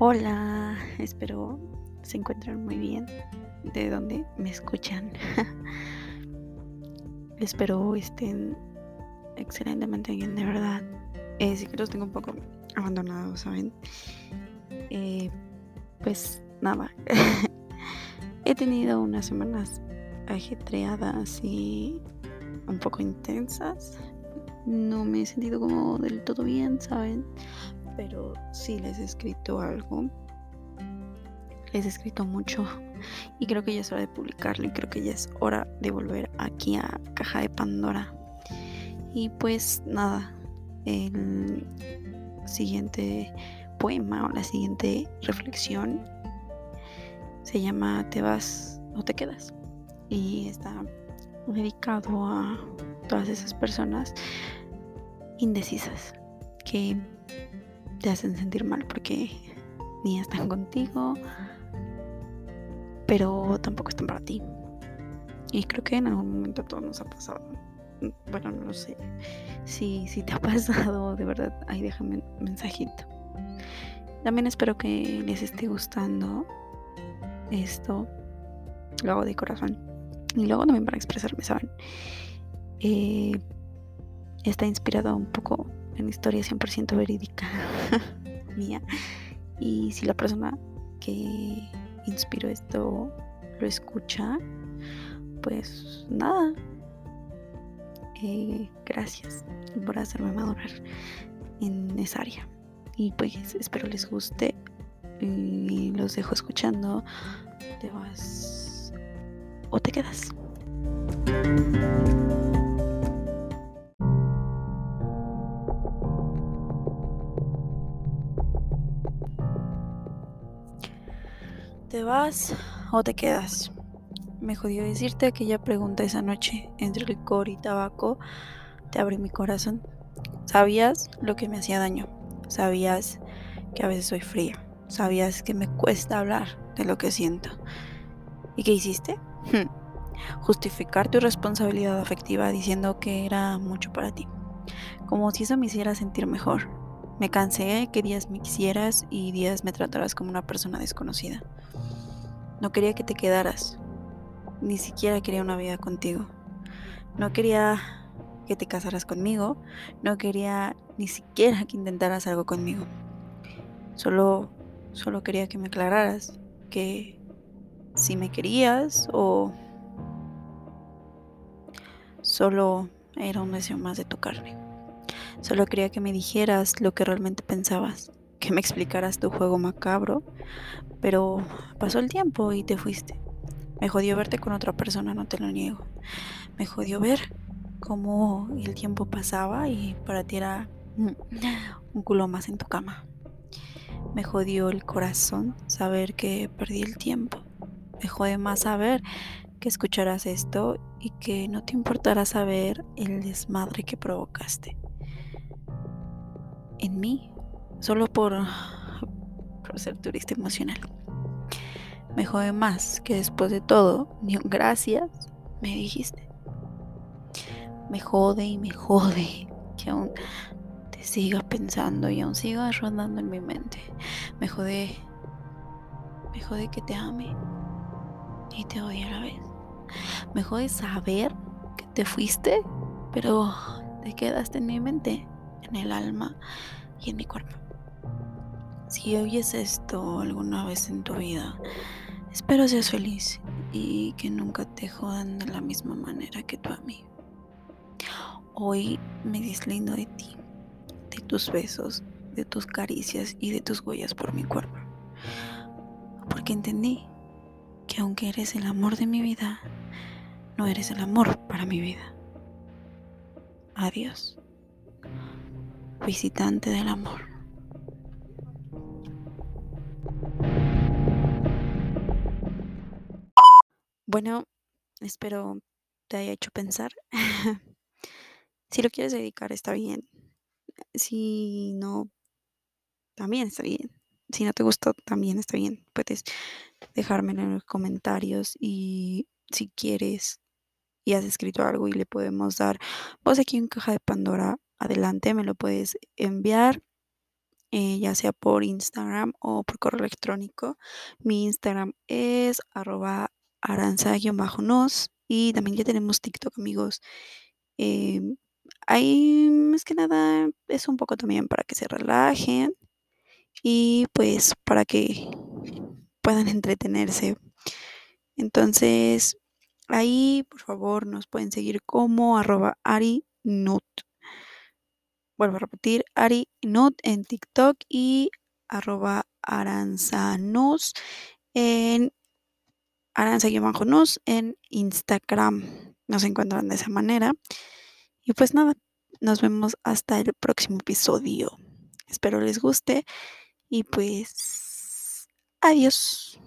Hola, espero se encuentren muy bien de donde me escuchan. espero estén excelentemente bien, de verdad. Eh, sí que los tengo un poco abandonados, ¿saben? Eh, pues nada. He tenido unas semanas ajetreadas y un poco intensas. No me he sentido como del todo bien, ¿saben? Pero sí les he escrito algo. Les he escrito mucho y creo que ya es hora de publicarlo y creo que ya es hora de volver aquí a Caja de Pandora. Y pues nada, el siguiente poema o la siguiente reflexión se llama Te vas o te quedas y está dedicado a todas esas personas indecisas que te hacen sentir mal porque ni están contigo, pero tampoco están para ti. Y creo que en algún momento a todos nos ha pasado. Bueno, no lo sé. Si, si te ha pasado, de verdad, ahí déjame un mensajito. También espero que les esté gustando esto. Lo hago de corazón. Y luego también para expresarme, ¿saben? Eh, está inspirado un poco en historia 100% verídica mía. Y si la persona que inspiró esto lo escucha, pues nada. Eh, gracias por hacerme madurar en esa área. Y pues espero les guste. Y los dejo escuchando. Te vas o te quedas. ¿Te vas o te quedas? Me jodió decirte aquella pregunta esa noche entre licor y tabaco. Te abrí mi corazón. Sabías lo que me hacía daño. Sabías que a veces soy fría. Sabías que me cuesta hablar de lo que siento. ¿Y qué hiciste? Justificar tu responsabilidad afectiva diciendo que era mucho para ti. Como si eso me hiciera sentir mejor. Me cansé que días me quisieras y días me trataras como una persona desconocida. No quería que te quedaras. Ni siquiera quería una vida contigo. No quería que te casaras conmigo. No quería ni siquiera que intentaras algo conmigo. Solo, solo quería que me aclararas que si me querías o solo era un deseo más de tu carne. Solo quería que me dijeras lo que realmente pensabas, que me explicaras tu juego macabro, pero pasó el tiempo y te fuiste. Me jodió verte con otra persona, no te lo niego. Me jodió ver cómo el tiempo pasaba y para ti era un culo más en tu cama. Me jodió el corazón saber que perdí el tiempo. Me jode más saber que escucharas esto y que no te importara saber el desmadre que provocaste en mí, solo por, por ser turista emocional. Me jode más que después de todo, ni un gracias me dijiste. Me jode y me jode que aún te siga pensando y aún siga rondando en mi mente. Me jode, me jode que te ame y te odie a la vez. Me jode saber que te fuiste, pero te quedaste en mi mente en el alma y en mi cuerpo. Si oyes esto alguna vez en tu vida, espero seas feliz y que nunca te jodan de la misma manera que tú a mí. Hoy me deslindo de ti, de tus besos, de tus caricias y de tus huellas por mi cuerpo. Porque entendí que aunque eres el amor de mi vida, no eres el amor para mi vida. Adiós visitante del amor. Bueno, espero te haya hecho pensar. si lo quieres dedicar, está bien. Si no, también está bien. Si no te gustó, también está bien. Puedes dejármelo en los comentarios y si quieres y has escrito algo y le podemos dar pues aquí en caja de Pandora adelante, me lo puedes enviar eh, ya sea por Instagram o por correo electrónico. Mi Instagram es arroba aranza-nos y también ya tenemos TikTok, amigos. Em, ahí más que nada es un poco también para que se relajen y pues para que puedan entretenerse. Entonces, ahí por favor nos pueden seguir como arroba arinut. Vuelvo a repetir, arinut en TikTok y arroba aranzanos en aranza-nos en Instagram. Nos encuentran de esa manera. Y pues nada, nos vemos hasta el próximo episodio. Espero les guste y pues adiós.